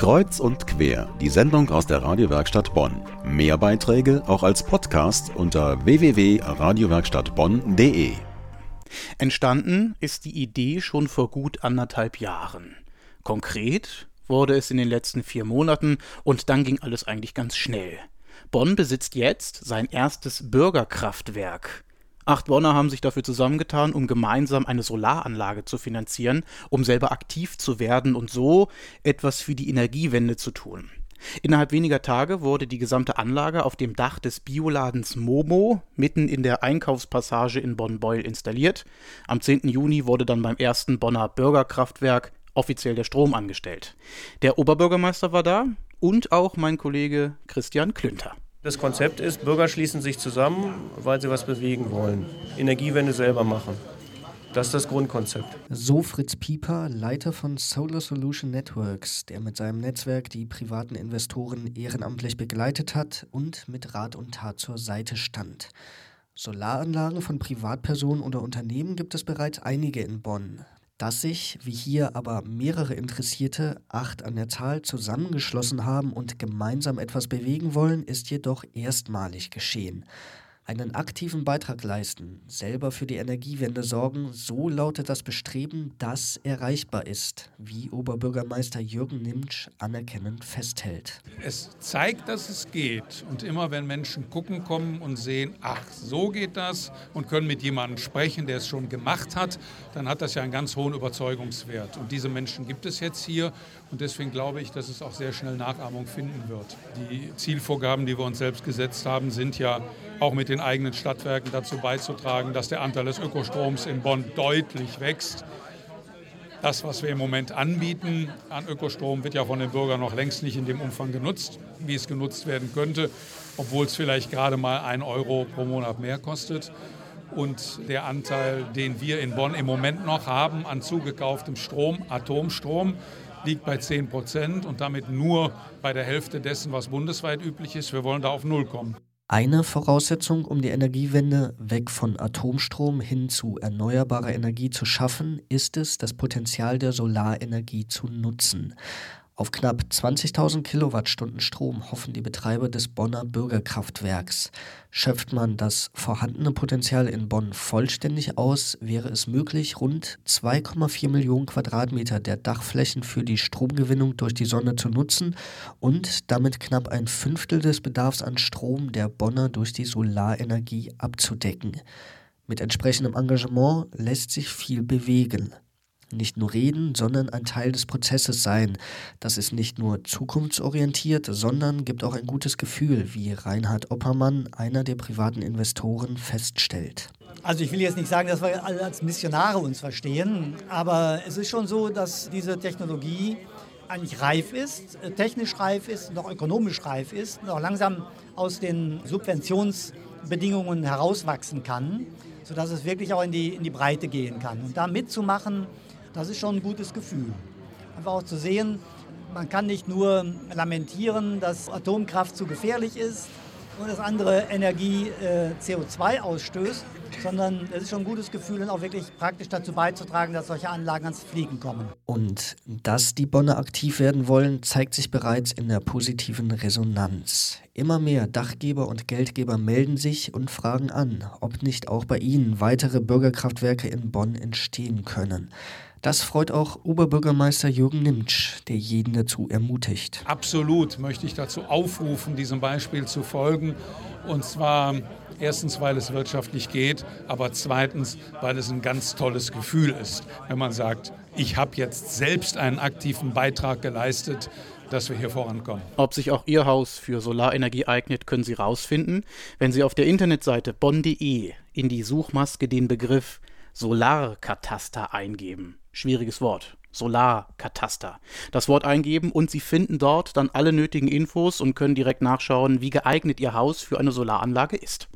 Kreuz und quer, die Sendung aus der Radiowerkstatt Bonn. Mehr Beiträge auch als Podcast unter www.radiowerkstattbonn.de. Entstanden ist die Idee schon vor gut anderthalb Jahren. Konkret wurde es in den letzten vier Monaten und dann ging alles eigentlich ganz schnell. Bonn besitzt jetzt sein erstes Bürgerkraftwerk. Acht Bonner haben sich dafür zusammengetan, um gemeinsam eine Solaranlage zu finanzieren, um selber aktiv zu werden und so etwas für die Energiewende zu tun. Innerhalb weniger Tage wurde die gesamte Anlage auf dem Dach des Bioladens Momo mitten in der Einkaufspassage in Bonn-Beuel installiert. Am 10. Juni wurde dann beim ersten Bonner Bürgerkraftwerk offiziell der Strom angestellt. Der Oberbürgermeister war da und auch mein Kollege Christian Klünter. Das Konzept ist, Bürger schließen sich zusammen, weil sie was bewegen wollen. Energiewende selber machen. Das ist das Grundkonzept. So Fritz Pieper, Leiter von Solar Solution Networks, der mit seinem Netzwerk die privaten Investoren ehrenamtlich begleitet hat und mit Rat und Tat zur Seite stand. Solaranlagen von Privatpersonen oder Unternehmen gibt es bereits einige in Bonn. Dass sich, wie hier aber mehrere Interessierte, acht an der Zahl, zusammengeschlossen haben und gemeinsam etwas bewegen wollen, ist jedoch erstmalig geschehen einen aktiven Beitrag leisten, selber für die Energiewende sorgen, so lautet das Bestreben, das erreichbar ist, wie Oberbürgermeister Jürgen Nimtsch anerkennend festhält. Es zeigt, dass es geht. Und immer wenn Menschen gucken kommen und sehen, ach, so geht das und können mit jemandem sprechen, der es schon gemacht hat, dann hat das ja einen ganz hohen Überzeugungswert. Und diese Menschen gibt es jetzt hier. Und deswegen glaube ich, dass es auch sehr schnell Nachahmung finden wird. Die Zielvorgaben, die wir uns selbst gesetzt haben, sind ja auch mit den eigenen Stadtwerken dazu beizutragen, dass der Anteil des Ökostroms in Bonn deutlich wächst. Das, was wir im Moment anbieten an Ökostrom, wird ja von den Bürgern noch längst nicht in dem Umfang genutzt, wie es genutzt werden könnte, obwohl es vielleicht gerade mal ein Euro pro Monat mehr kostet. Und der Anteil, den wir in Bonn im Moment noch haben an zugekauftem Strom, Atomstrom, liegt bei 10 Prozent und damit nur bei der Hälfte dessen, was bundesweit üblich ist. Wir wollen da auf Null kommen. Eine Voraussetzung, um die Energiewende weg von Atomstrom hin zu erneuerbarer Energie zu schaffen, ist es, das Potenzial der Solarenergie zu nutzen. Auf knapp 20.000 Kilowattstunden Strom hoffen die Betreiber des Bonner Bürgerkraftwerks. Schöpft man das vorhandene Potenzial in Bonn vollständig aus, wäre es möglich, rund 2,4 Millionen Quadratmeter der Dachflächen für die Stromgewinnung durch die Sonne zu nutzen und damit knapp ein Fünftel des Bedarfs an Strom der Bonner durch die Solarenergie abzudecken. Mit entsprechendem Engagement lässt sich viel bewegen nicht nur reden, sondern ein Teil des Prozesses sein. Das ist nicht nur zukunftsorientiert, sondern gibt auch ein gutes Gefühl, wie Reinhard Oppermann, einer der privaten Investoren, feststellt. Also ich will jetzt nicht sagen, dass wir alle als Missionare uns verstehen, aber es ist schon so, dass diese Technologie eigentlich reif ist, technisch reif ist auch ökonomisch reif ist auch langsam aus den Subventionsbedingungen herauswachsen kann, sodass es wirklich auch in die, in die Breite gehen kann. Und da mitzumachen, das ist schon ein gutes Gefühl. Einfach auch zu sehen, man kann nicht nur lamentieren, dass Atomkraft zu gefährlich ist und dass andere Energie äh, CO2 ausstößt, sondern es ist schon ein gutes Gefühl und auch wirklich praktisch dazu beizutragen, dass solche Anlagen ans Fliegen kommen. Und dass die Bonner aktiv werden wollen, zeigt sich bereits in der positiven Resonanz. Immer mehr Dachgeber und Geldgeber melden sich und fragen an, ob nicht auch bei ihnen weitere Bürgerkraftwerke in Bonn entstehen können. Das freut auch Oberbürgermeister Jürgen Nimtsch, der jeden dazu ermutigt. Absolut möchte ich dazu aufrufen, diesem Beispiel zu folgen. Und zwar erstens, weil es wirtschaftlich geht, aber zweitens, weil es ein ganz tolles Gefühl ist, wenn man sagt, ich habe jetzt selbst einen aktiven Beitrag geleistet, dass wir hier vorankommen. Ob sich auch Ihr Haus für Solarenergie eignet, können Sie rausfinden, wenn Sie auf der Internetseite bonn.de in die Suchmaske den Begriff Solarkataster eingeben. Schwieriges Wort. Solarkataster. Das Wort eingeben und Sie finden dort dann alle nötigen Infos und können direkt nachschauen, wie geeignet Ihr Haus für eine Solaranlage ist.